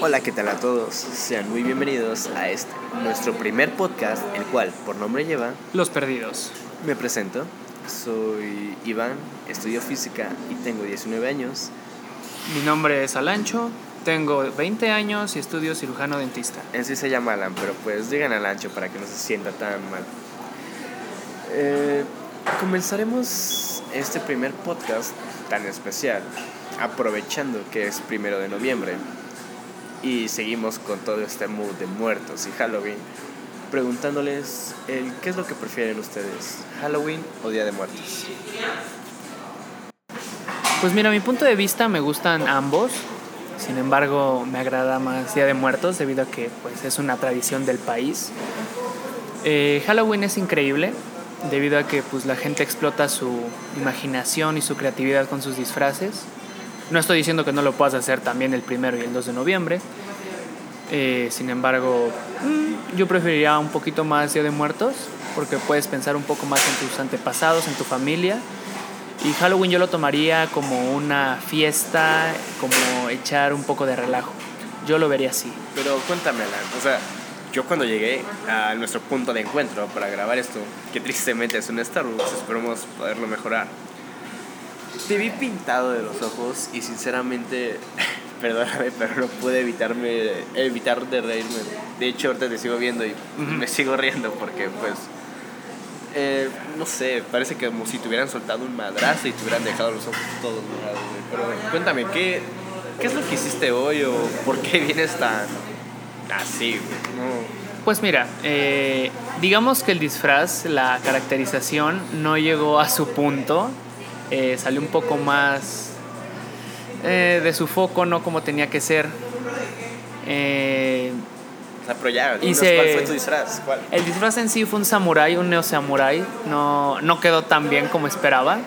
Hola, ¿qué tal a todos? Sean muy bienvenidos a este, nuestro primer podcast, el cual por nombre lleva Los Perdidos. Me presento, soy Iván, estudio física y tengo 19 años. Mi nombre es Alancho, tengo 20 años y estudio cirujano dentista. En sí se llama Alan, pero pues digan Alancho para que no se sienta tan mal. Eh, comenzaremos este primer podcast tan especial, aprovechando que es primero de noviembre y seguimos con todo este mood de muertos y Halloween, preguntándoles el, qué es lo que prefieren ustedes, Halloween o Día de Muertos. Pues mira, a mi punto de vista me gustan ambos. Sin embargo, me agrada más Día de Muertos debido a que pues, es una tradición del país. Eh, Halloween es increíble debido a que pues, la gente explota su imaginación y su creatividad con sus disfraces. No estoy diciendo que no lo puedas hacer también el primero y el 2 de noviembre. Eh, sin embargo, mm, yo preferiría un poquito más Día de Muertos porque puedes pensar un poco más en tus antepasados, en tu familia. Y Halloween yo lo tomaría como una fiesta, como echar un poco de relajo. Yo lo vería así. Pero cuéntame, Alan, o sea, yo cuando llegué a nuestro punto de encuentro para grabar esto, que tristemente es un Starbucks, esperemos poderlo mejorar. Te vi pintado de los ojos y sinceramente, perdóname, pero no pude evitarme, evitar de reírme. De hecho, ahorita te sigo viendo y me sigo riendo porque pues... eh, no sé, parece que como si te hubieran soltado un madrazo y te hubieran dejado los ojos todos morados. Pero cuéntame, ¿qué, ¿qué es lo que hiciste hoy o por qué vienes tan así? No. Pues mira, eh, digamos que el disfraz, la caracterización no llegó a su punto. Eh, salió un poco más eh, de su foco, no como tenía que ser. Eh, O sea, pero ya, ¿cuál fue tu disfraz? ¿Cuál? el disfraz en sí fue un samurái, un neo samurái. No, no quedó tan bien como esperaba.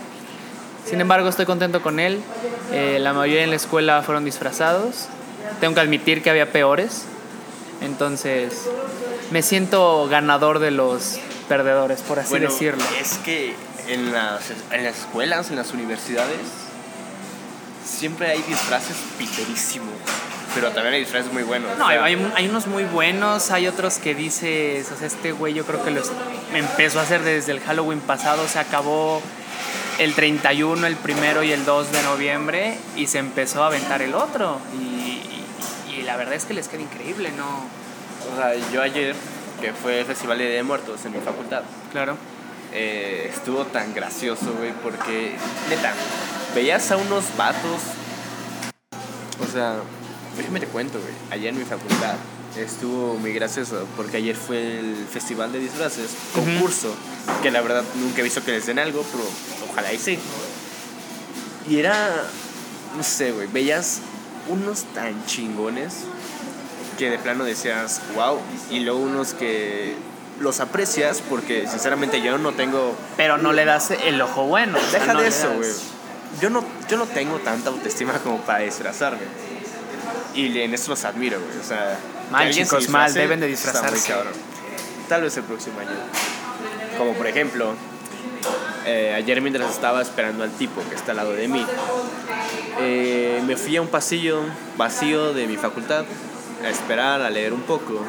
Sin embargo, estoy contento con él. Eh, la mayoría en la escuela fueron disfrazados. Tengo que admitir que había peores. Entonces, me siento ganador de los perdedores, por así Bueno, decirlo. es que en las, en las escuelas, en las universidades, siempre hay disfraces piterísimos. Pero también hay disfraces muy buenos. No, o sea, hay, hay unos muy buenos, hay otros que dices, o sea, este güey yo creo que lo empezó a hacer desde el Halloween pasado, se acabó el 31, el primero y el 2 de noviembre y se empezó a aventar el otro. Y, y- y la verdad es que les queda increíble, ¿no? o sea, yo ayer, que fue el Festival de Muertos en mi facultad, Claro. Eh, estuvo tan gracioso, güey, porque, neta, veías a unos vatos. O sea, déjame te cuento, güey. Ayer en mi facultad estuvo muy gracioso, porque ayer fue el Festival de Disfraces, concurso, que la verdad nunca he visto que les den algo, pero ojalá y sí. Y era, no sé, güey, veías unos tan chingones que de plano decías, wow, y luego unos que los aprecias porque sinceramente yo no tengo Pero no le das el ojo bueno. o sea, Deja no de eso, güey. Yo no, yo no tengo tanta autoestima como para disfrazarme. Y en eso los admiro, güey. O sea, Mal, alguien se chicos, mal, deben de disfrazarse. Tal vez el próximo año. Como por ejemplo, eh, ayer mientras estaba esperando al tipo que está al lado de mí, eh, me fui a un pasillo vacío de mi facultad a esperar, a leer un poco.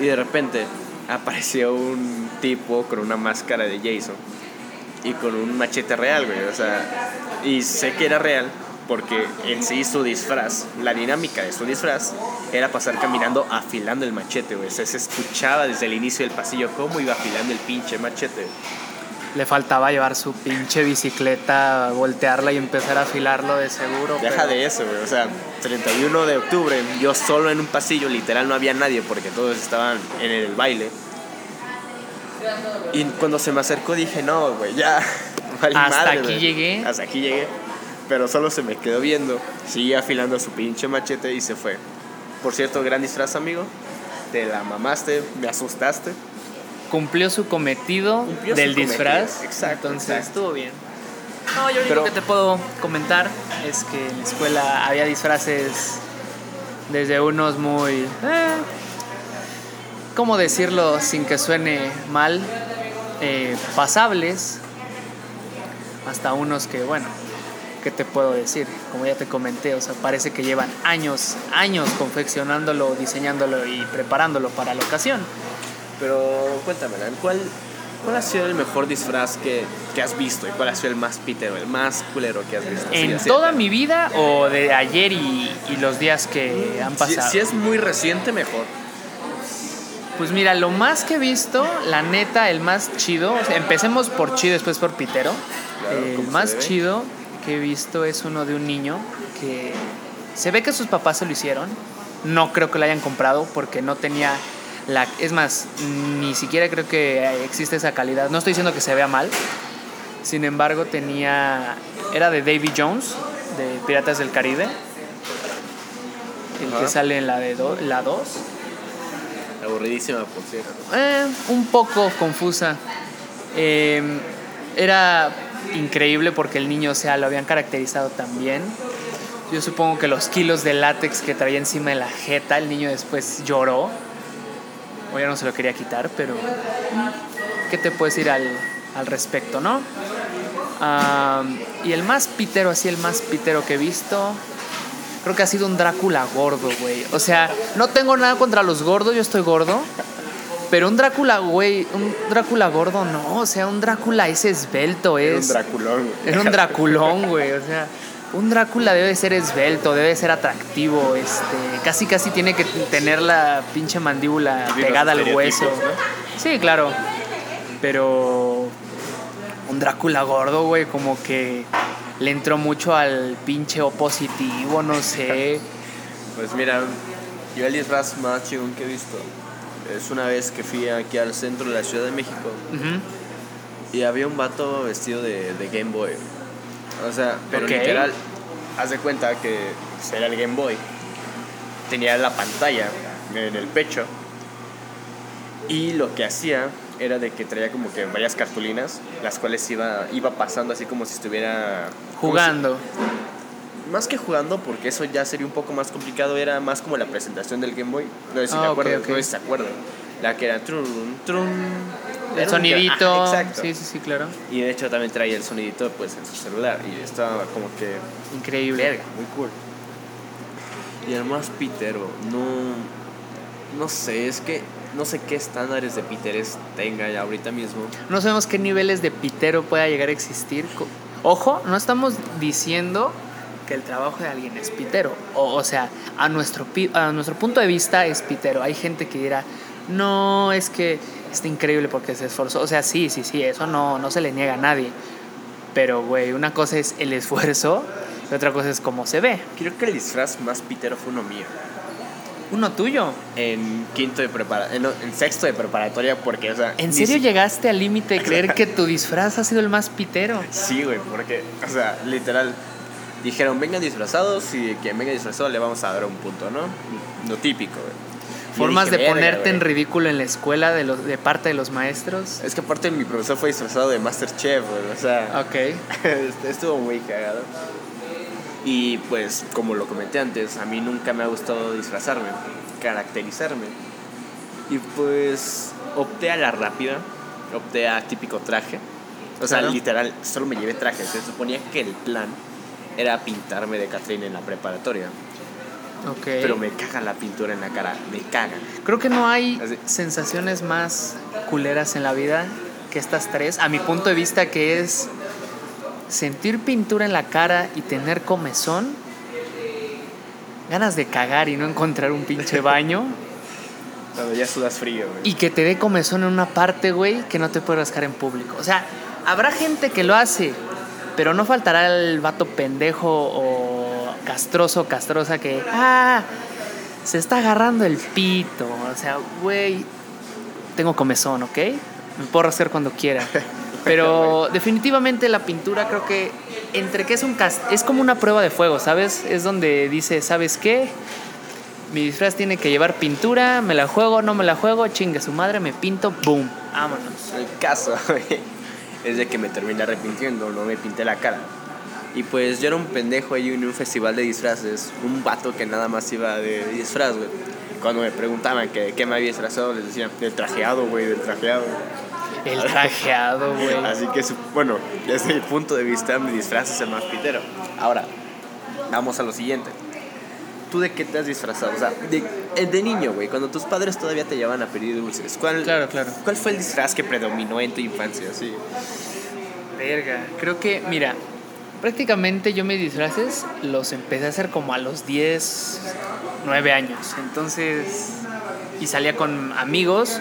Y de repente apareció un tipo con una máscara de Jason y con un machete real, güey. O sea, y sé que era real porque en sí su disfraz, la dinámica de su disfraz era pasar caminando afilando el machete, güey. O sea, se escuchaba desde el inicio del pasillo cómo iba afilando el pinche machete. Le faltaba llevar su pinche bicicleta, voltearla y empezar a afilarlo de seguro. Deja pero- de eso, güey. O sea, 31 de octubre, yo solo en un pasillo, literal no había nadie porque todos estaban en el baile. Y cuando se me acercó dije, no, güey, ya. vale Hasta madre, aquí güey". llegué. Hasta aquí llegué. Pero solo se me quedó viendo. Sigue afilando su pinche machete y se fue. Por cierto, gran disfraz, amigo. Te la mamaste, me asustaste. Cumplió su cometido Cumplió su del cometido, disfraz. exacto, Entonces exacto. estuvo bien. No, yo lo Pero- único que te puedo comentar es que en la escuela había disfraces desde unos muy. eh, ¿Cómo decirlo sin que suene mal? Eh, pasables. Hasta unos que, bueno, ¿qué te puedo decir? Como ya te comenté, o sea, parece que llevan años, años confeccionándolo, diseñándolo y preparándolo para la ocasión. Pero cuéntame, ¿cuál, ¿cuál ha sido el mejor disfraz que, que, has visto? ¿Y cuál ha sido el más pitero, el más culero que has visto? ¿En toda mi vida o de ayer y, y los días que han pasado? Si, si, es muy reciente, mejor. Pues mira, lo más que he visto, la neta, el más chido, o sea, empecemos por chido, después por pitero. Claro, el más chido que he visto es uno de un niño que se ve que sus papás se lo hicieron. No creo que lo hayan comprado porque no tenía la... Es más, ni siquiera creo que existe esa calidad. No estoy diciendo que se vea mal. Sin embargo, tenía... Era de Davy Jones, de Piratas del Caribe. El Ajá. que sale en la de do, la 2. Aburridísima, por cierto. Eh, un poco confusa. Eh, era increíble porque el niño, o sea, lo habían caracterizado tan bien. Yo supongo que los kilos de látex que traía encima de la jeta, el niño después lloró. O ya no se lo quería quitar, pero ¿qué te puedes decir al, al respecto, no? Um, y el más pitero, así el más pitero que he visto, creo que ha sido un Drácula gordo, güey. O sea, no tengo nada contra los gordos, yo estoy gordo. Pero un Drácula, güey, un Drácula gordo, no. O sea, un Drácula es esbelto, es. Era un Draculón. Era un Draculón, güey. O sea, un Drácula debe ser esbelto, debe ser atractivo. Este, casi, casi tiene que tener la pinche mandíbula pegada al hueso. ¿no? Sí, claro. Pero. Un Drácula gordo, güey, como que le entró mucho al pinche opositivo, no sé. Pues mira, yo el disfraz más chingón que he visto es una vez que fui aquí al centro de la Ciudad de México uh -huh. y había un vato vestido de, de, Game Boy. O sea, pero okay. literal, haz de cuenta que era el Game Boy. Tenía la pantalla en el pecho y lo que hacía era de que traía como que varias cartulinas, las cuales iba, iba pasando así como si estuviera jugando. Si, más que jugando, porque eso ya sería un poco más complicado, era más como la presentación del Game Boy. No sé si me acuerdo, okay, okay. no sé si se acuerdan. La que era trun, trun. El sonidito. Ajá, exacto. Sí, sí, sí, claro. Y de hecho también traía el sonidito pues en su celular. Y estaba como que. Increíble. Verga, muy cool. Y el más pitero, no. No sé, es que no sé qué estándares de piteres tenga ya ahorita mismo. No sabemos qué niveles de pitero pueda llegar a existir. Ojo, no estamos diciendo que el trabajo de alguien es pitero. O, o sea, a nuestro, a nuestro punto de vista es pitero. Hay gente que dirá, no, es que está increíble porque se esforzó. O sea, sí, sí, sí, eso no, no se le niega a nadie. Pero, güey, una cosa es el esfuerzo y otra cosa es cómo se ve. Creo que el disfraz más pitero fue uno mío. ¿Uno tuyo? En quinto de preparatoria, en, en, sexto de preparatoria, porque, o sea... ¿En serio si... llegaste al límite de creer que tu disfraz ha sido el más pitero? Sí, güey, porque, o sea, literal, dijeron, vengan disfrazados y quien venga disfrazado le vamos a dar un punto, ¿no? Lo típico, güey. Formas dije, de ponerte en ridículo en la escuela de, los, de parte de los maestros. Es que aparte mi profesor fue disfrazado de Masterchef, güey, o sea... Ok. estuvo muy cagado. Y pues, como lo comenté antes, a mí nunca me ha gustado disfrazarme, caracterizarme. Y pues opté a la rápida, opté a típico traje. O sea, claro. literal, solo me llevé traje. Se suponía que el plan era pintarme de Catherine en la preparatoria. Okay. Pero me caga la pintura en la cara, me caga. Creo que no hay Así. sensaciones más culeras en la vida que estas tres, a mi punto de vista, que es sentir pintura en la cara y tener comezón, ganas de cagar y no encontrar un pinche baño. Cuando ya sudas frío, güey. Y que te dé comezón en una parte, güey, que no te puede rascar en público. O sea, habrá gente que lo hace, pero no faltará el vato pendejo o castroso castrosa que, ah, se está agarrando el pito. O sea, güey, tengo comezón, ¿ok? Me puedo rascar cuando quiera. Pero definitivamente la pintura creo que entre que es un cast es como una prueba de fuego, ¿sabes? Es donde dice, ¿sabes qué? Mi disfraz tiene que llevar pintura, me la juego, no me la juego, chingue su madre, me pinto, boom, vámonos. El caso es de que me terminé arrepintiendo, no me pinté la cara. Y pues yo era un pendejo ahí en un festival de disfraces, un vato que nada más iba de disfraz, güey. Cuando me preguntaban que, qué me había disfrazado, les decía, del trajeado, güey, del trajeado. El trajeado, güey. Así que, bueno, desde mi punto de vista, mi disfraz es el más pitero. Ahora, vamos a lo siguiente. ¿Tú de qué te has disfrazado? O sea, de, eh, de niño, güey, cuando tus padres todavía te llevaban a pedir dulces. ¿Cuál, Claro, claro. ¿Cuál fue el disfraz que predominó en tu infancia? Sí. Verga. Creo que, mira, prácticamente yo mis disfraces los empecé a hacer como a los 10, 9 años. Entonces, y salía con amigos.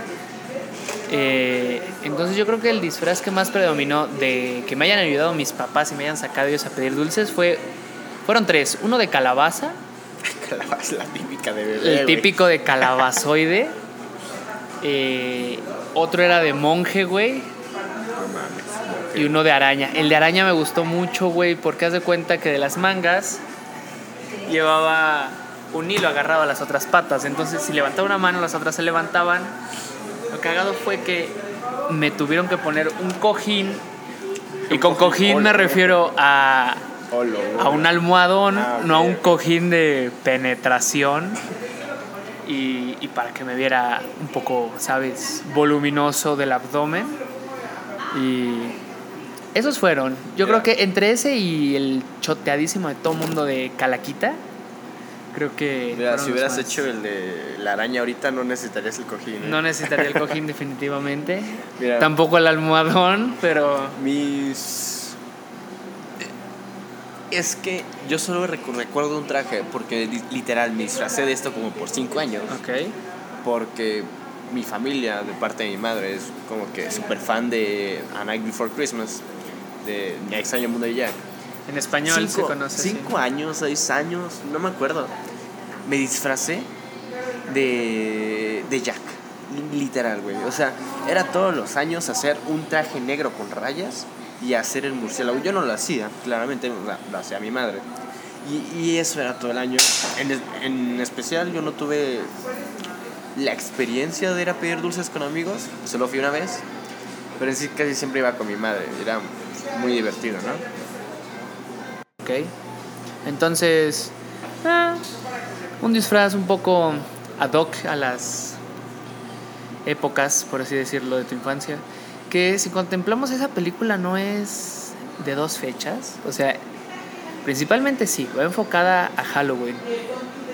Eh, entonces yo creo que el disfraz que más predominó de que me hayan ayudado mis papás y me hayan sacado ellos a pedir dulces fue, fueron tres. Uno de calabaza, Calabaza, la típica de bebé. el típico de calabazoide. Eh, otro era de monje, güey. Y uno de araña. El de araña me gustó mucho, güey, porque haz de cuenta que de las mangas llevaba un hilo agarrado a las otras patas. Entonces, si levantaba una mano, las otras se levantaban. Lo cagado fue que me tuvieron que poner un cojín. Y con cojín, me refiero a, a un almohadón, Ah, no a un cojín de penetración. Y, y para que me viera un poco, ¿sabes? Voluminoso del abdomen. Y esos fueron. Yo creo que entre ese y el choteadísimo de todo mundo de Calaquita, creo que. Mira, si hubieras más. hecho el de la araña ahorita, no necesitarías el cojín. ¿eh? No necesitaría el cojín, definitivamente. Mira. Tampoco el almohadón, pero. Mis. Es que yo solo recu- recuerdo un traje porque li- literal me disfracé de esto como por 5 años. Ok. Porque mi familia, de parte de mi madre, es como que súper fan de A Night Before Christmas, de extraño mundo de Jack. En español se conoce. Cinco años, seis años, no me acuerdo. Me disfracé de, de Jack. Literal, güey. O sea, era todos los años hacer un traje negro con rayas y hacer el murciélago. Yo no lo hacía, claramente o sea, lo hacía mi madre. Y, y eso era todo el año. En, en especial, yo no tuve la experiencia de ir a pedir dulces con amigos. Solo fui una vez. Pero en sí casi siempre iba con mi madre. Era muy divertido, ¿no? Ok. Entonces, ah, un disfraz un poco ad hoc a las épocas, por así decirlo, de tu infancia. Que si contemplamos esa película no es de dos fechas. O sea, principalmente sí, va enfocada a Halloween.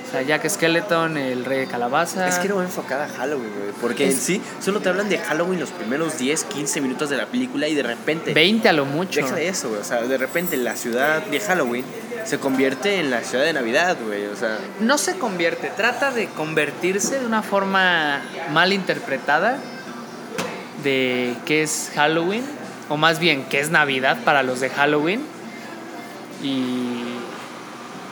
O sea, Jack Skeleton, el rey de calabaza. Es que no va enfocada a Halloween, güey. Porque Es- en sí, solo te hablan de Halloween los primeros 10, 15 minutos de la película y de repente. 20 a lo mucho. Deja de eso, güey. O sea, de repente la ciudad de Halloween se convierte en la ciudad de Navidad, güey. O sea, no se convierte, trata de convertirse de una forma mal interpretada de qué es Halloween, o más bien qué es Navidad para los de Halloween. Y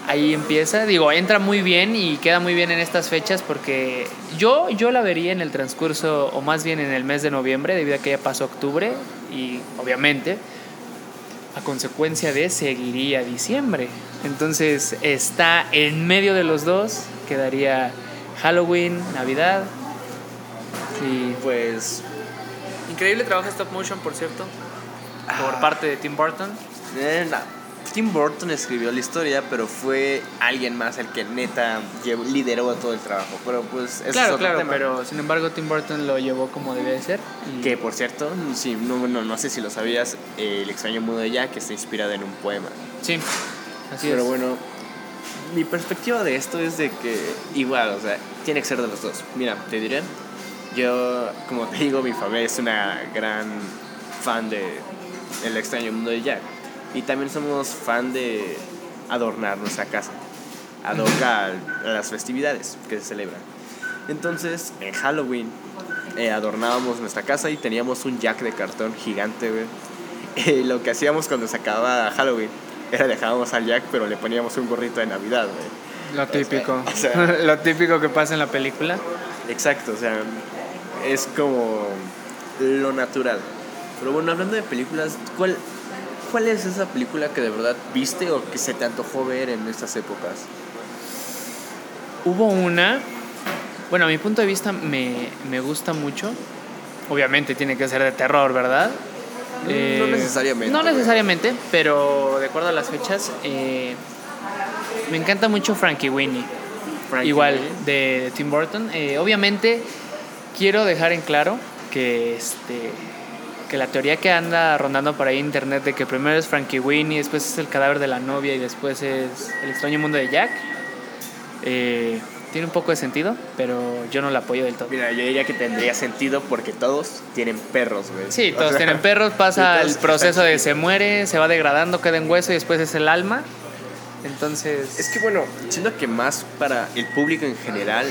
ahí empieza, digo, entra muy bien y queda muy bien en estas fechas porque yo, yo la vería en el transcurso, o más bien en el mes de noviembre, debido a que ya pasó octubre y obviamente a consecuencia de seguiría diciembre. Entonces está en medio de los dos, quedaría Halloween, Navidad. Y pues. increíble trabajo stop motion, por cierto, por Ah. parte de Tim Burton. eh, Tim Burton escribió la historia, pero fue alguien más el que neta llevó- lideró todo el trabajo. Pero pues, ese es claro, otro claro, tema. pero sin embargo Tim Burton lo llevó como debía de ser. y- Que por cierto, sí, no, no, no sé si lo sabías, eh, El extraño mundo de Jack está inspirado en un poema. Sí, así Pero es. bueno, mi perspectiva de esto es de que igual, o sea, tiene que ser de los dos. Mira, te diré, yo, como te digo, mi familia es una gran fan de El extraño mundo de Jack. Y también somos fan de adornar nuestra casa, ad hoc a, las festividades que se celebran. Entonces, en Halloween eh, adornábamos nuestra casa y teníamos un Jack de cartón gigante, güey. Eh, lo que hacíamos cuando se acababa Halloween era dejábamos al Jack, pero le poníamos un gorrito de Navidad, güey. Lo típico. o sea- lo típico que pasa en la película. Exacto, o sea, es como lo natural. Pero bueno, hablando de películas, ¿cuál, ¿cuál es esa película que de verdad viste o que se te antojó ver en estas épocas? Hubo una, bueno, a mi punto de vista me, me gusta mucho. Obviamente tiene que ser de terror, ¿verdad? No necesariamente, No necesariamente, pero de acuerdo a las fechas, eh, me encanta mucho Frankie Winnie. Frankie Igual, Winnie. de, de Tim Burton. Eh, obviamente, quiero dejar en claro que este que la teoría que anda rondando por ahí en internet de que primero es Frankie Winnie, después es el cadáver de la novia y después es el extraño mundo de Jack, eh, tiene un poco de sentido, pero yo no la apoyo del todo. Mira, yo diría que tendría sentido porque todos tienen perros, güey. Sí, O todos sea, tienen perros, pasa el proceso de se muere, se va degradando, queda en hueso y después es el alma. Entonces, Es que bueno, siento que más para el público en general,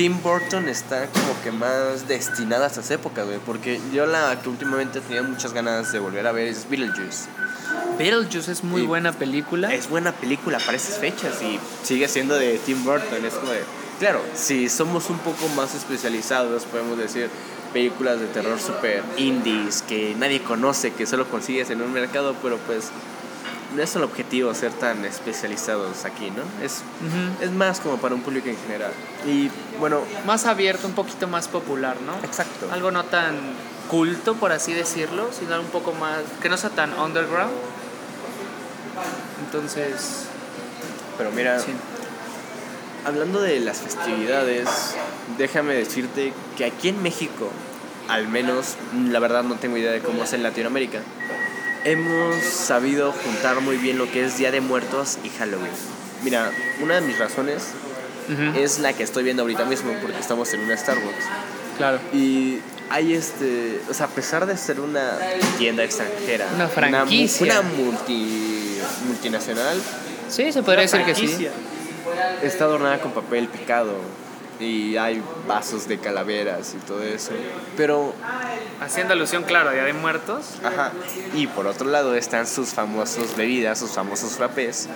Tim Burton está como que más destinada a estas épocas, güey. Porque yo la que últimamente tenía muchas ganas de volver a ver es Beetlejuice. Beetlejuice es muy Y buena película. Es buena película para esas fechas y sigue siendo de Tim Burton. Es como de, claro, si somos un poco más especializados, podemos decir películas de terror super indies que nadie conoce, que solo consigues en un mercado, pero pues no es el objetivo ser tan especializados aquí, ¿no? Es, es más como para un público en general. Y bueno, Más abierto, un poquito más popular, ¿no? exacto. Algo no tan culto, por así decirlo, sino un poco más. que no sea tan underground. Entonces, Pero mira, sí. hablando de las festividades, déjame decirte que aquí en México, al menos, la verdad no tengo idea de cómo es en Latinoamérica, hemos sabido juntar muy bien lo que es Día de Muertos y Halloween. Mira, una de mis razones Ujú, es la que estoy viendo ahorita mismo porque estamos en una Starbucks. Claro. Y hay este, o sea, a pesar de ser una tienda extranjera, Una franquicia. una, multi, multinacional, Sí, se podría decir que sí. Está adornada con papel picado y hay vasos de calaveras y todo eso. Pero, Haciendo alusión, claro, a Día de Muertos. ajá, y por otro lado están sus famosos bebidas, sus famosos frappés,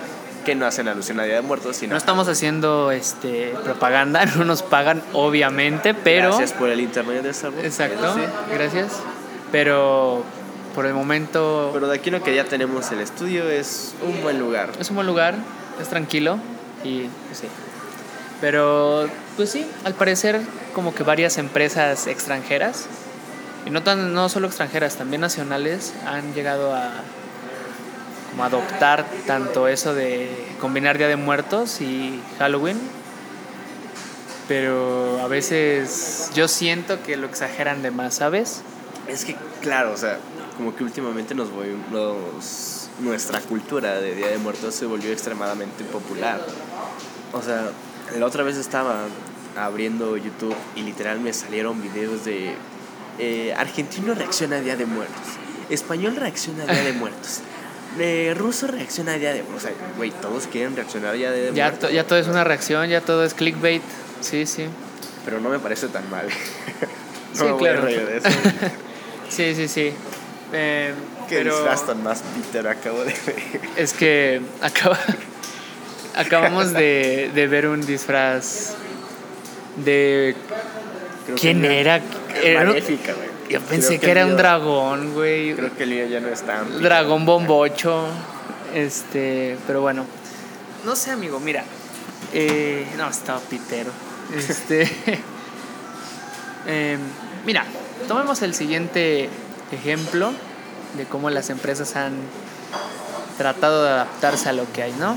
que no hacen alusión a Día de Muertos, sino No estamos haciendo este propaganda, no nos pagan, obviamente, pero. gracias por el internet de Starbucks. Exacto, sí. gracias. Pero por el momento Pero de aquí lo que ya tenemos el estudio es un buen lugar. es un buen lugar, es tranquilo y pues sí. Pero pues sí, al parecer como que varias empresas extranjeras y no tan no solo extranjeras, también nacionales han llegado a como adoptar tanto eso de combinar Día de Muertos y Halloween. Pero a veces yo siento que lo exageran de más, ¿sabes? Es que, claro, o sea, como que últimamente nos nos- nuestra cultura de Día de Muertos se volvió extremadamente popular. O sea, la otra vez estaba abriendo YouTube y literal me salieron videos de eh, argentino reacciona a Día de Muertos, español reacciona a Día de Muertos, eh, ruso reacciona a Día de Muertos. O sea, güey, todos quieren reaccionar a Día de Ya, Muertos. to- ya todo es una reacción, ya todo es clickbait. Sí, sí. Pero no me parece tan mal. no Sí, me voy a claro. reír de eso. Sí, sí, sí. Eh, Qué pero tan más Peter acabo de ver. es que acaba, acabamos de, de ver un disfraz de... Creo ¿Quién era? Era un- Maléfica, güey. Yo pensé Creo que era un dragón, güey. Creo que el mío ya no está. Dragón bombocho. Este, pero bueno. No sé, amigo, mira. Eh, no, estaba pitero. Este. em, mira, tomemos el siguiente ejemplo de cómo las empresas han tratado de adaptarse a lo que hay, ¿no?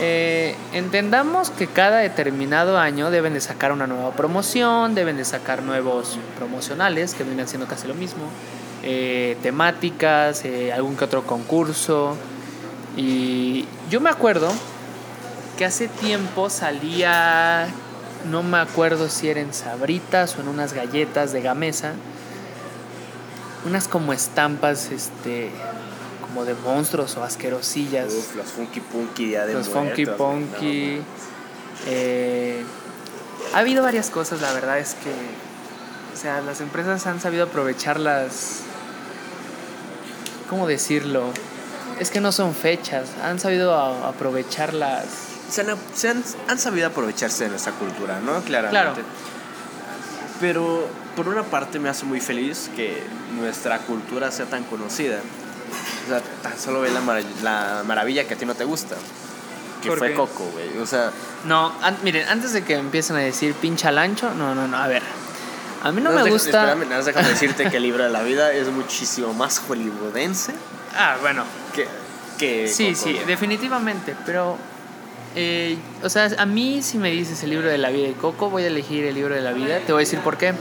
Eh, entendamos que cada determinado año deben de sacar una nueva promoción, deben de sacar nuevos promocionales que vienen siendo casi lo mismo, eh, temáticas, eh, algún que otro concurso. Y yo me acuerdo que hace tiempo salía, no me acuerdo si eran sabritas o en unas galletas de gamesa, unas como estampas, este, como de monstruos o asquerosillas Uf, los Funky Punky Día de los Muertos. Funky Punky. no, eh, ha habido varias cosas, la verdad es que. O sea, las empresas han sabido aprovechar las. ¿Cómo decirlo? Es que no son fechas, han sabido aprovechar las. Se han, se han, han sabido aprovecharse de nuestra cultura, ¿no? Claramente. Claro. Pero por una parte me hace muy feliz que nuestra cultura sea tan conocida. O sea, tan solo ve la, mara- la maravilla que a ti no te gusta. Que ¿Por fue qué? Coco, güey. O sea, No, an- miren, antes de que empiecen a decir pincha lancho, no, no, no, a ver. A mí no, me gusta. Espérame, nada déjame decirte que el libro de la vida es muchísimo más hollywoodense Ah, bueno, que. que Sí, Coco, sí, definitivamente, pero, eh, o sea, a mí si me dices el libro de la vida de Coco, voy a elegir el libro de la vida, te voy a decir por qué.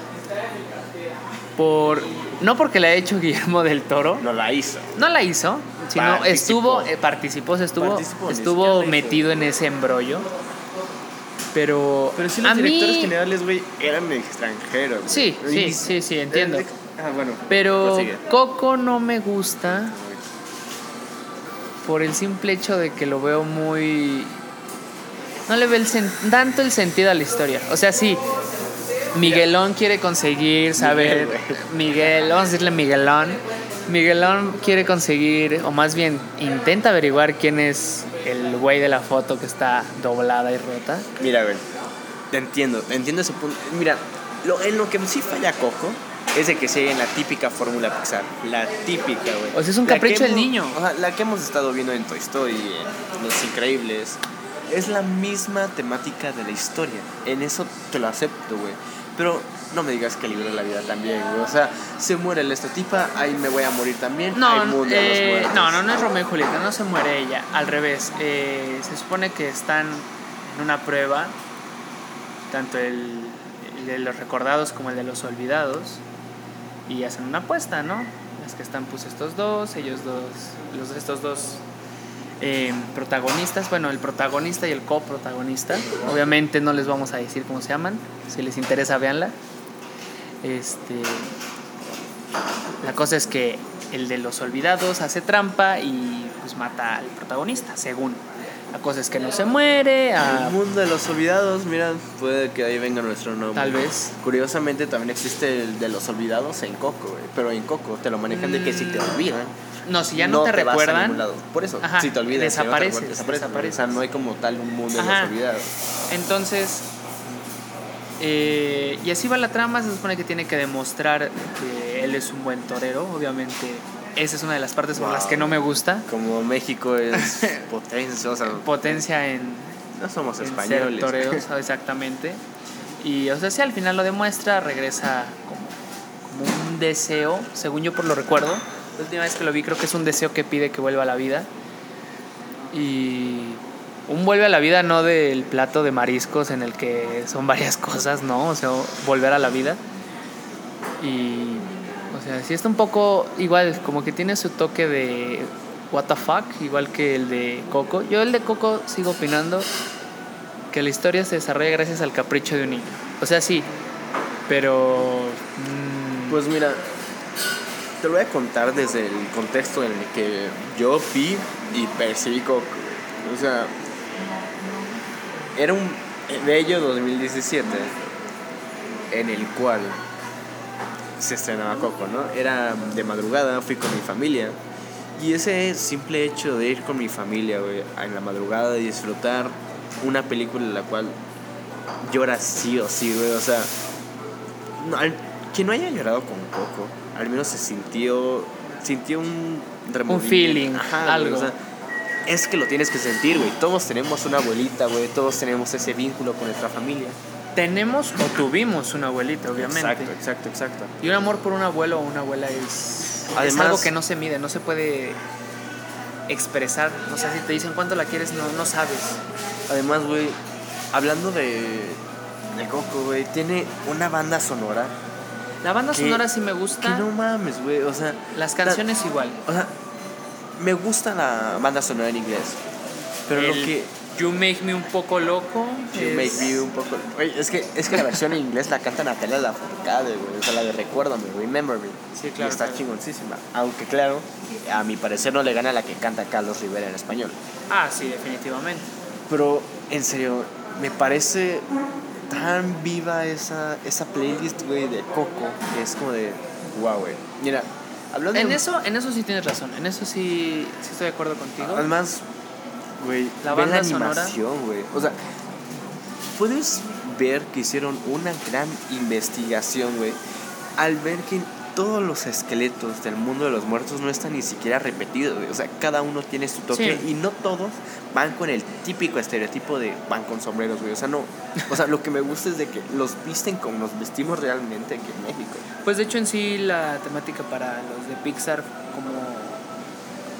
Por no porque la ha hecho Guillermo del Toro, No la hizo. no la hizo, sino Participó. estuvo, eh, participó, se estuvo, Participó, estuvo metido en ese embrollo. Pero, Pero sí los a directores mí, generales, güey, eran extranjeros. Sí, sí, sí, sí, entiendo. Ah, bueno. pero prosigue. Coco no me gusta por el simple hecho de que lo veo muy no le veo el sen- tanto el sentido a la historia. O sea, sí, Miguelón quiere conseguir saber. Miguel, vamos a decirle Miguelón. Miguelón quiere conseguir, o más bien intenta averiguar quién es el güey de la foto que está doblada y rota. Mira, güey. Te entiendo, te entiendo ese punto. Mira, lo, en lo que sí falla Coco es de que sigue en la típica fórmula Pixar. La típica, güey. O sea, es un La capricho del niño. O sea, la que hemos estado viendo en Toy Story, en Los Increíbles. Es la misma temática de la historia. En eso te lo acepto, güey. Pero no me digas que libro de la vida también, güey. O sea, se muere la estereotipa, ahí me voy a morir también. No, hay mundo los eh, muertos. no, no, no es Romeo y Julieta, no se muere ella. Al revés, eh, se supone que están en una prueba, tanto el, el de los recordados como el de los olvidados, y hacen una apuesta, ¿no? Es que están pues estos dos, ellos dos, los estos dos eh, protagonistas, bueno, el protagonista y el coprotagonista. Obviamente no les vamos a decir cómo se llaman, si les interesa, véanla. Este, la cosa es que el de los olvidados hace trampa y pues mata al protagonista, según. La cosa es que no se muere, El mundo de los olvidados, mira, puede que ahí venga nuestro nombre. tal vez. Curiosamente también existe el de los olvidados en Coco. Pero en Coco te lo manejan de que si te olvidan. No, si ya no, te, vas a recuerdan, ningún lado. Por eso, Ajá, si te olvidas, si no te desapareces, desapareces. desapareces. O sea, no hay como tal un mundo de los olvidados. Entonces, eh, y así va la trama, se supone que tiene que demostrar que él es un buen torero, obviamente esa es una de las partes por las que no me gusta, Como México es potencia, o sea, potencia en, no somos en ser españoles. toreros, exactamente. Y o sea, si al final lo demuestra, regresa como, como un deseo, según yo por lo recuerdo. La última vez que lo vi creo que es un deseo que pide que vuelva a la vida. Y un vuelve a la vida no del plato de mariscos en el que son varias cosas, ¿no? O sea, volver a la vida. Y, o sea, sí está un poco igual, como que tiene su toque de what the fuck, igual que el de Coco. Yo el de Coco sigo opinando que la historia se desarrolla gracias al capricho de un niño. O sea, sí, pero... mm, Pues mira, te lo voy a contar desde el contexto en el que yo vi y percibí Coco. O sea, era un bello 2017 en el cual se estrenaba Coco, ¿no? Era de madrugada, fui con mi familia. Y ese simple hecho de ir con mi familia, güey, en la madrugada y disfrutar una película en la cual llora sí o sí, güey, o sea, no, quien no haya llorado con Coco, al menos se sintió, sintió un remordimiento. feeling, algo. o sea, es que lo tienes que sentir, güey. Todos tenemos una abuelita, güey. Todos tenemos ese vínculo con nuestra familia. tenemos o tuvimos una abuelita, obviamente. Exacto, exacto, exacto. Y un amor por un abuelo o una abuela es, es Además- algo que no se mide, no se puede expresar. O sea, si te dicen cuánto la quieres, no, no sabes. Además, güey, hablando de, de Coco, güey, tiene una banda sonora La banda Que- sonora sí me que gusta, no mames, güey. O sea, las canciones igual. o sea, me gusta la banda sonora en inglés. Pero lo El que You Make Me un poco loco. You es- Make Me un poco. Güey, es que, es que la versión en inglés la canta Natalia Lafourcade, güey. O sea, la de Recuérdame, Remember Me. Sí, claro, Y está claro. chingoncísima. Aunque, claro, a mi parecer no le gana la que canta Carlos Rivera en español. Ah, sí, definitivamente. Pero, en serio, me parece tan viva esa, esa playlist, güey, de Coco, que es como de. Wow, güey. Mira, hablando En de- eso, en eso sí tienes razón. En eso sí, sí estoy de acuerdo contigo. Además, güey, La ve banda la animación, güey. O sea, puedes ver que hicieron una gran investigación, güey, al ver que todos los esqueletos del mundo de los muertos no están ni siquiera repetidos. O sea, cada uno tiene su toque Sí. y no todos van con el típico estereotipo de van con sombreros, güey. O sea, no. O sea, lo que me gusta es de que los visten como nos vestimos realmente aquí en México. Pues de hecho en sí la temática para los de Pixar como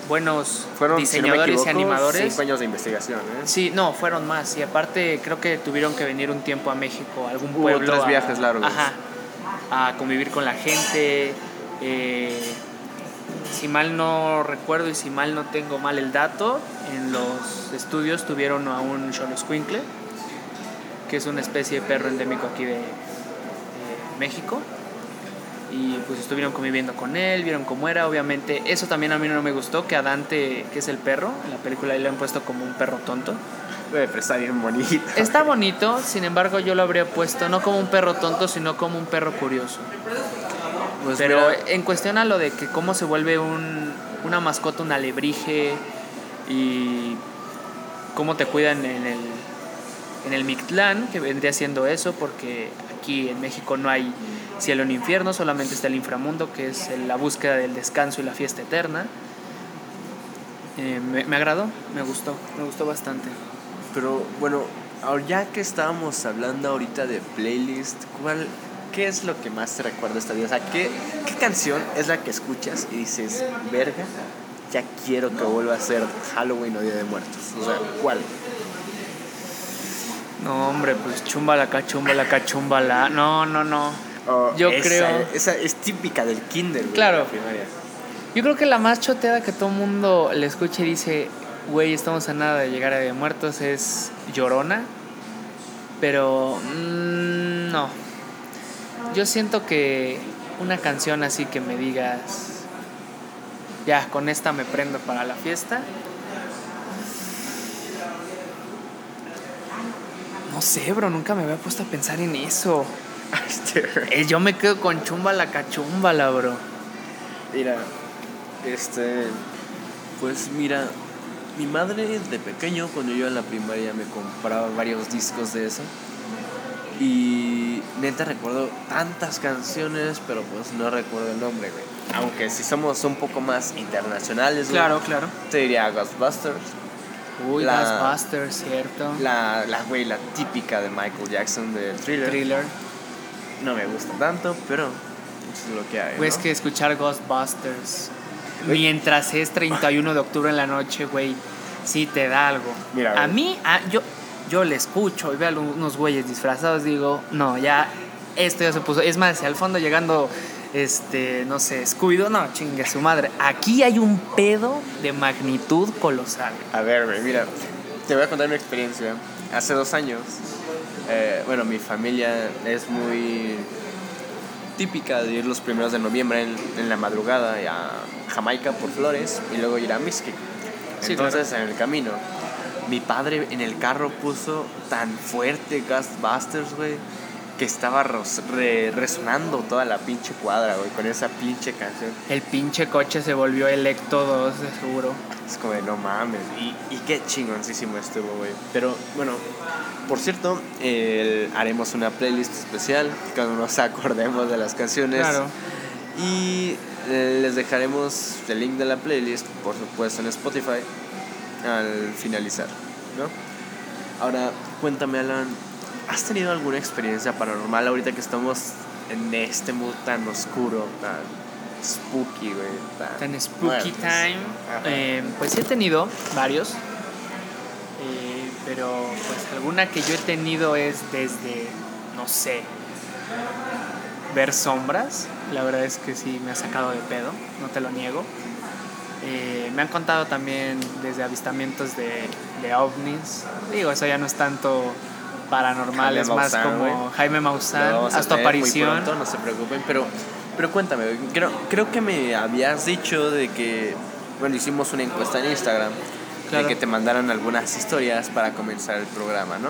buenos Fueron, diseñadores si no me y animadores. cinco años de investigación, ¿eh? Sí, no, fueron más. Y aparte creo que tuvieron que venir un tiempo a México, a algún Hubo pueblo. tres a- viajes largos. Ajá. A convivir con la gente. Eh, si mal no recuerdo y si mal no tengo mal el dato, en los estudios tuvieron a un Xoloscuincle, que es una especie de perro endémico aquí de, de México. Y pues estuvieron conviviendo con él, vieron cómo era, obviamente. Eso también a mí no me gustó, que a Dante, que es el perro, en la película le han puesto como un perro tonto. Pero está bien bonito. Está bonito, sin embargo yo lo habría puesto no como un perro tonto, sino como un perro curioso. Pues Pero mira, en cuestión a lo de que cómo se vuelve un, una mascota, un alebrije y cómo te cuidan en el, en el Mictlán, que vendría siendo eso, porque aquí en México no hay cielo ni infierno, solamente está el inframundo, que es la búsqueda del descanso y la fiesta eterna. Eh, me, me agradó, me gustó, me gustó bastante. Pero bueno, ya que estábamos hablando ahorita de playlist, ¿cuál, ¿qué es lo que más te recuerda esta día? O sea, ¿qué, ¿qué canción es la que escuchas y dices, verga, ya quiero que vuelva a ser Halloween o Día de Muertos? O sea, ¿cuál? No, hombre, pues chumbala, cachumbala, cachumbala. No, no, no. O Yo esa- creo- Esa es típica del kinder, güey, Claro. de la primaria. Yo creo que la más choteada que todo el mundo le escucha y dice, güey, estamos a nada de llegar a de Muertos es Llorona. Pero mm, no. Yo siento que una canción así que me digas, ya, con esta me prendo para la fiesta. No sé, bro, nunca me había puesto a pensar en eso. Eh, yo me quedo con chumbala cachumbala, bro. Mira, este, pues mira, mi madre de pequeño, cuando yo iba en la primaria, me compraba varios discos de eso. Y neta recuerdo tantas canciones, pero pues no recuerdo el nombre, güey. Aunque si somos un poco más internacionales, güey, claro. te diría Ghostbusters. Uy, La- Ghostbusters, cierto. La, la, güey, la típica de Michael Jackson de Thriller. Thriller. No me gusta tanto, pero eso es lo que hay. Güey, es ¿no? que escuchar Ghostbusters mientras es 31 de octubre en la noche, güey, sí te da algo. Mira, a mí, a- yo, yo le escucho y veo a unos güeyes disfrazados, digo, no, ya, esto ya se puso. Es más, al fondo llegando, este, no sé, Scooby-Doo, no, chingue su madre. Aquí hay un pedo de magnitud colosal. A ver, güey, mira, te voy a contar mi experiencia. Hace dos años, eh, bueno, mi familia es muy típica de ir los primeros de noviembre en, en la madrugada a Jamaica por flores y luego ir a Mixquic. Sí, Entonces, en el camino, mi padre en el carro puso tan fuerte Ghostbusters, güey, que estaba re- resonando toda la pinche cuadra, güey, con esa pinche canción. El pinche coche se volvió Electo 2, de seguro. Es como de no mames. Y, y qué chingoncísimo estuvo, güey. Pero bueno, por cierto, haremos una playlist especial cuando nos acordemos de las canciones. Claro. Y les dejaremos el link de la playlist, por supuesto, en Spotify al finalizar, ¿no? Ahora, cuéntame, Alan, ¿has tenido alguna experiencia paranormal ahorita que estamos en este mood tan oscuro, tan spooky, güey? Tan spooky time. Eh, pues sí he tenido varios. Eh, pero pues alguna que yo he tenido es desde, no sé, ver sombras. La verdad es que sí me ha sacado de pedo, no te lo niego. Eh, me han contado también desde avistamientos de, de ovnis. Digo, eso ya no es tanto paranormal, Jaime es más Maussan, como güey. Jaime Maussan, hasta aparición. pronto, no se preocupen, pero, pero cuéntame, creo, creo que me habías dicho de que, bueno, hicimos una encuesta en Instagram, Claro. de que te mandaran algunas historias para comenzar el programa, ¿no?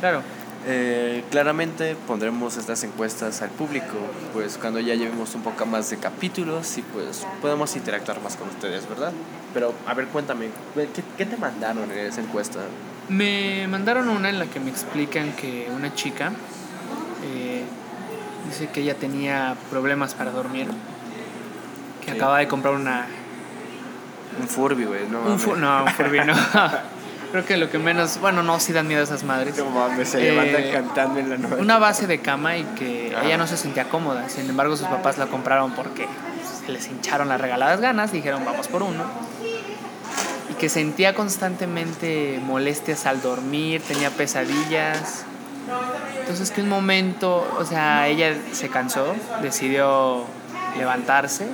Claro. Eh, claramente pondremos estas encuestas al público, pues cuando ya llevemos un poco más de capítulos y pues podemos interactuar más con ustedes, ¿verdad? Pero, a ver, cuéntame, ¿qué, qué te mandaron en esa encuesta? Me mandaron una en la que me explican que una chica eh, dice que ella tenía problemas para dormir, que acaba de comprar una... Un Furby, güey, no Un fu- no, un Furby no. Creo que lo que menos... Bueno, no, sí dan miedo a esas madres. No mames, se Eh, levantan cantando en la noche. Una base de cama y que Ajá. ella no se sentía cómoda. Sin embargo, sus papás la compraron porque se les hincharon las regaladas ganas. Dijeron, vamos por uno. Y que sentía constantemente molestias al dormir, tenía pesadillas. Entonces que un momento, o sea, ella se cansó, decidió levantarse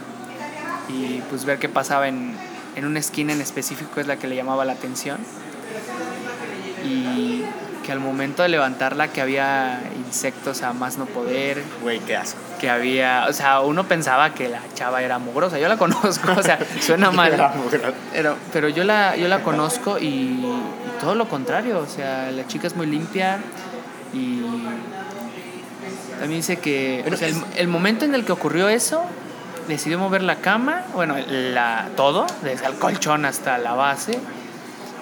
y pues ver qué pasaba en, en una esquina en específico es la que le llamaba la atención. Y que al momento de levantarla que había insectos a más no poder, Güey, qué asco. que había, o sea, uno pensaba que la chava era mugrosa, yo la conozco, o sea, suena mal. Pero, pero yo, la, yo la conozco y, y todo lo contrario, o sea, la chica es muy limpia y también dice que Pero o sea, el, el momento en el que ocurrió eso, decidió mover la cama, bueno, la, todo, desde el colchón hasta la base,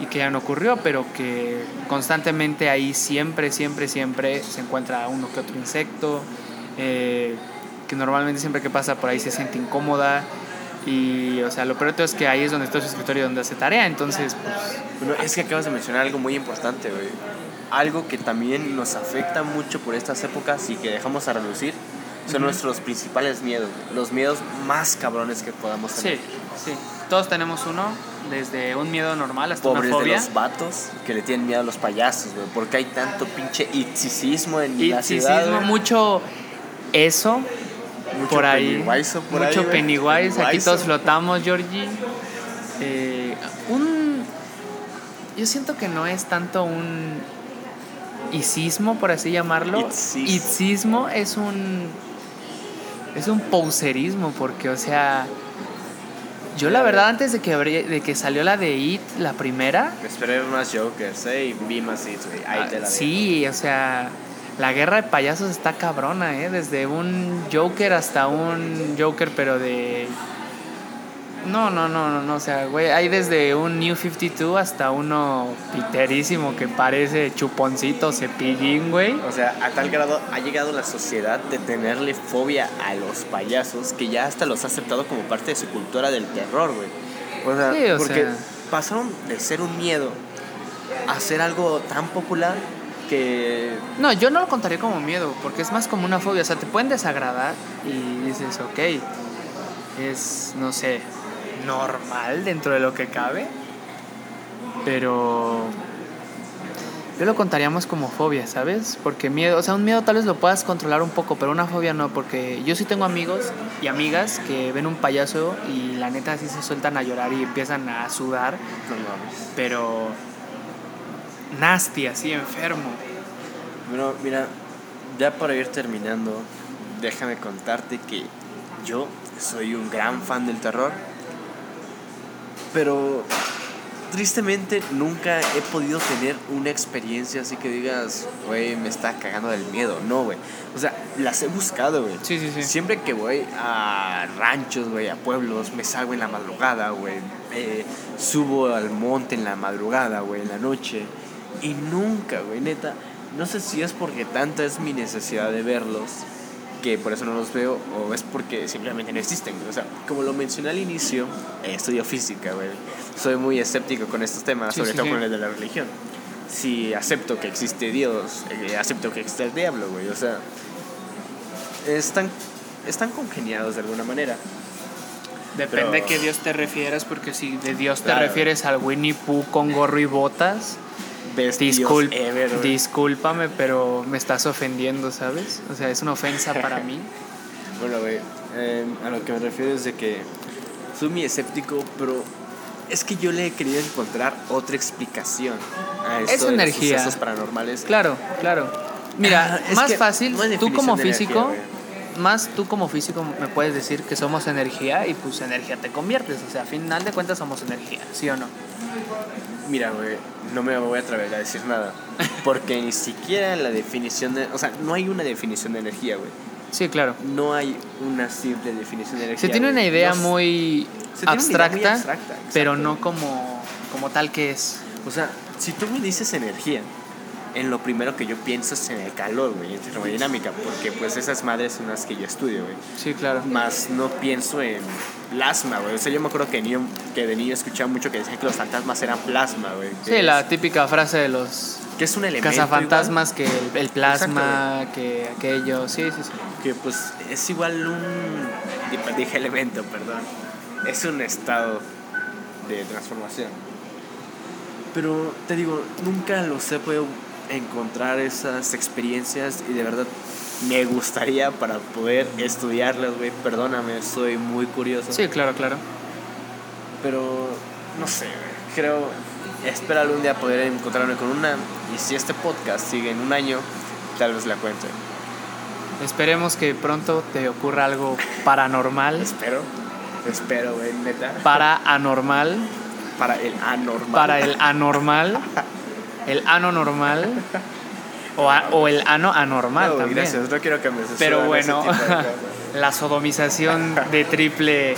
y que ya no ocurrió, pero que constantemente ahí siempre, siempre, siempre se encuentra uno que otro insecto, eh, que normalmente siempre que pasa por ahí se siente incómoda. Y, o sea, lo peor de todo es que ahí es donde está su escritorio donde hace tarea. Entonces, pues, Bueno, es que acabas de mencionar algo muy importante, güey. Algo que también nos afecta mucho por estas épocas y que dejamos a reducir son nuestros principales miedos, los miedos más cabrones que podamos tener. sí, sí. Todos tenemos uno, desde un miedo normal hasta Pobres una de fobia. los vatos que le tienen miedo a los payasos, güey, porque hay tanto pinche itzicismo en la Y ciudad. mucho eso Mucho por ahí. Pennywise por mucho ahí. Pennywise. Aquí todos flotamos, Georgie. Eh, un. Yo siento que no es tanto un. Icismo, por así llamarlo. Itsis. Icismo es un. Es un poserismo, porque, o sea. Yo, la verdad, antes de que, de que salió la de It, la primera. Esperé más Jokers, eh, y vi más güey. Ahí te la. Sí, o sea, la guerra de payasos está cabrona, ¿eh? Desde un Joker hasta un Joker, pero de... No, no, no, no, no, o sea, güey, hay desde un New 52 hasta uno piterísimo que parece chuponcito, cepillín, güey. O sea, a tal grado ha llegado la sociedad de tenerle fobia a los payasos que ya hasta los ha aceptado como parte de su cultura del terror, güey. O sea, Sí, o porque sea. pasaron de ser un miedo a ser algo tan popular que No, yo no lo contaría como miedo, porque es más como una fobia, o sea, te pueden desagradar y dices, ok, es, no sé, normal dentro de lo que cabe, pero yo lo contaríamos como fobia, ¿sabes? Porque miedo, o sea, un miedo tal vez lo puedas controlar un poco, pero una fobia no, porque yo sí tengo amigos y amigas que ven un payaso y la neta así se sueltan a llorar y empiezan a sudar, no pero nasty, así enfermo. Bueno, mira, ya para ir terminando, déjame contarte que yo soy un gran fan del terror, pero tristemente nunca he podido tener una experiencia así que digas, güey, me está cagando del miedo. No, güey. O sea, las he buscado, güey. Sí, sí, sí. Siempre que voy a ranchos, güey, a pueblos, me salgo en la madrugada, güey. eh, subo al monte en la madrugada, güey, en la noche. Y nunca, güey, neta. No sé si es porque tanta es mi necesidad de verlos que por eso no los veo o es porque simplemente no existen. O sea, como lo mencioné al inicio, eh, estudio física, güey. Soy muy escéptico con estos temas, Sí, sobre sí, todo sí. con el de la religión. Si acepto que existe Dios, eh, acepto que existe el diablo, güey. O sea, están, están congeniados de alguna manera. Depende Pero- a qué Dios te refieras, porque si de Dios te Claro. refieres al Winnie Pooh con gorro y botas, Best ever, discúlpame, pero me estás ofendiendo, ¿sabes? O sea, es una ofensa para mí. Bueno, güey, eh, a lo que me refiero es de que soy muy escéptico, pero es que yo le he querido encontrar otra explicación a esto Es de los energía. sucesos paranormales. Claro, claro. Mira, Ah, más fácil, tú como energía, físico, güey. Más tú como físico me puedes decir que somos energía y pues energía te conviertes. O sea, a final de cuentas somos energía, ¿sí o no? Mira, güey, no me voy a atrever a decir nada. Porque ni siquiera la definición de. O sea, no hay una definición de energía, güey. Sí, claro. No hay una simple definición de energía. Se tiene una idea No muy idea abstracta, muy abstracta, pero no como, como tal que es. O sea, si tú me dices energía, en lo primero que yo pienso es en el calor, güey, en termodinámica, porque pues esas madres son las que yo estudio, güey. Sí, claro. Más no pienso en plasma, güey. O sea, yo me acuerdo que, niño, que de niño escuchaba mucho que decían que los fantasmas eran plasma, güey. Sí, es- la típica frase de los Que es un elemento. cazafantasmas, que el, el plasma, Exacto, que aquello. Sí, sí, sí. que pues es igual un. Dije elemento, perdón. Es un estado de transformación. Pero te digo, nunca los he podido encontrar esas experiencias y de verdad me gustaría para poder estudiarlas, güey. Perdóname, soy muy curioso. Sí, claro, claro. Pero no sé. Creo, espero algún día poder encontrarme con una. Y si este podcast sigue en un año, tal vez la cuente. Esperemos que pronto te ocurra algo paranormal. Espero, espero, güey, neta. Para anormal. Para el anormal. Para el anormal. El ano normal. O, a- o el ano anormal No, también. gracias, no quiero que me Pero bueno, la sodomización de triple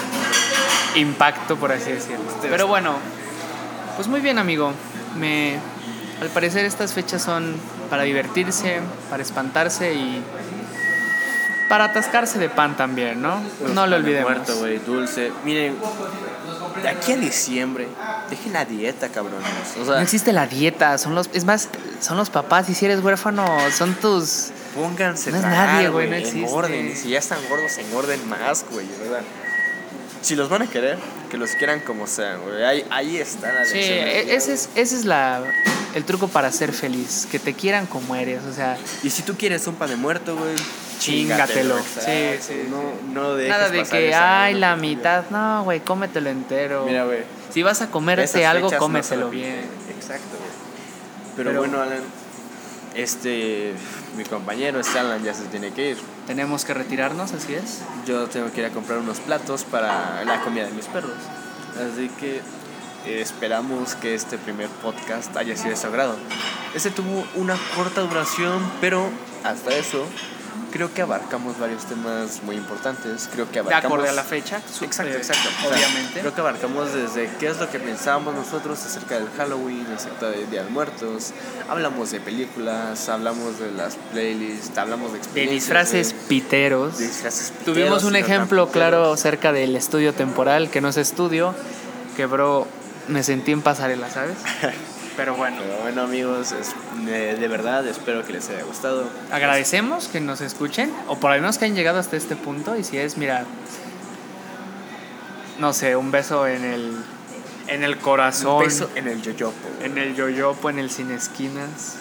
impacto, por así decirlo. Pero bueno, pues muy bien, amigo. Me, al parecer estas fechas son para divertirse, para espantarse y para atascarse de pan también, ¿no? No lo olvidemos. Muerto, güey, dulce. Miren, de aquí a diciembre, dejen la dieta, cabrones. O No existe la dieta, son los, es más, son los papás. Y si eres huérfano, son tus. pónganse No es tragar, nadie, güey, no existe. Engorden. Y si ya están gordos, engorden más, güey, ¿verdad? Si los van a querer, que los quieran como sean, güey. Ahí, ahí está la Sí, lección del e- ese es, ese es la, el truco para ser feliz, que te quieran como eres, o sea. Y si tú quieres un pan de muerto, güey, Chingatelo. Sí, sí, No, no dejes nada de pasar que, ay, la mitad, no, güey, cómetelo entero. Mira, güey. si vas a comerte Esas algo, no cómetelo repiten. bien. Exacto, güey. Pero, Pero- bueno, Alan, este, mi compañero, Alan, ya se tiene que ir. Tenemos que retirarnos, así es. Yo tengo que ir a comprar unos platos para la comida de mis perros. Así que eh, esperamos que este primer podcast haya sido de su agrado. Este tuvo una corta duración, pero hasta eso creo que abarcamos varios temas muy importantes. Creo que De abarcamos... acorde a la fecha. Exacto, exacto. O sea, Obviamente. creo que abarcamos desde qué es lo que pensábamos nosotros acerca del Halloween, acerca del Día de Muertos. Hablamos de películas, hablamos de las playlists, hablamos de de experiencias. disfraces de- piteros. de disfraces Tuvimos piteros un no tan ejemplo claro acerca del estudio temporal, que no es estudio, que bro, me sentí en pasarela, ¿sabes? Pero bueno. Pero bueno amigos, es- eh, de verdad espero que les haya gustado. Agradecemos que nos escuchen, o por lo menos que hayan llegado hasta este punto, y si es, mira, no sé, un beso en el, en el corazón, Un beso en el yoyopo, en el yoyopo, en el sin esquinas.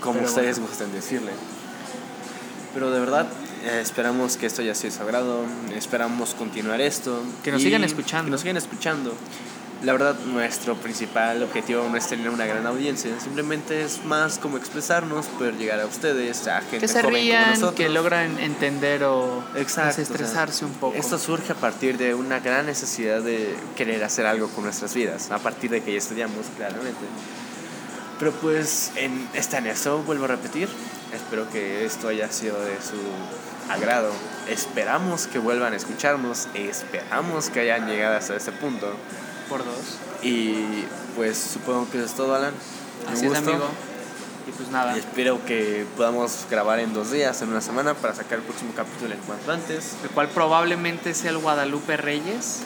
como Pero ustedes gusten decirle. Pero de verdad, eh, esperamos que esto haya sido de su agrado, esperamos continuar esto. Que nos y sigan escuchando. Que nos sigan escuchando. La verdad, nuestro principal objetivo no es tener una gran audiencia, simplemente es más como expresarnos, poder llegar a ustedes, a gente Que se joven como rían, nosotros. que logran entender o desestresarse o sea, un poco. Esto surge a partir de una gran necesidad de querer hacer algo con nuestras vidas, a partir de que ya estudiamos, claramente. Pero pues en, está en eso, vuelvo a repetir. Espero que esto haya sido de su agrado. Esperamos que vuelvan a escucharnos. Esperamos que hayan llegado hasta este punto. Por dos. Y pues supongo que eso es todo, Alan. Un Así es, gusto. amigo. Y pues nada. Y espero que podamos grabar en dos días, en una semana, para sacar el próximo capítulo en cuanto antes. El cual probablemente sea el Guadalupe Reyes.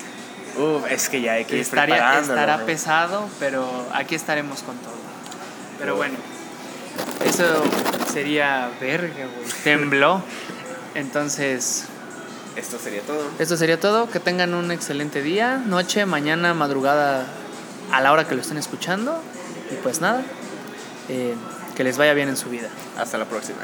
Es que ya hay que ir Estaría, estará pesado, pero aquí estaremos con todo. Pero bueno, eso sería verga, güey. Tembló. Entonces, Esto sería todo. esto sería todo. Que tengan un excelente día, noche, mañana, madrugada, a la hora que lo estén escuchando. Y pues nada, eh, que les vaya bien en su vida. Hasta la próxima.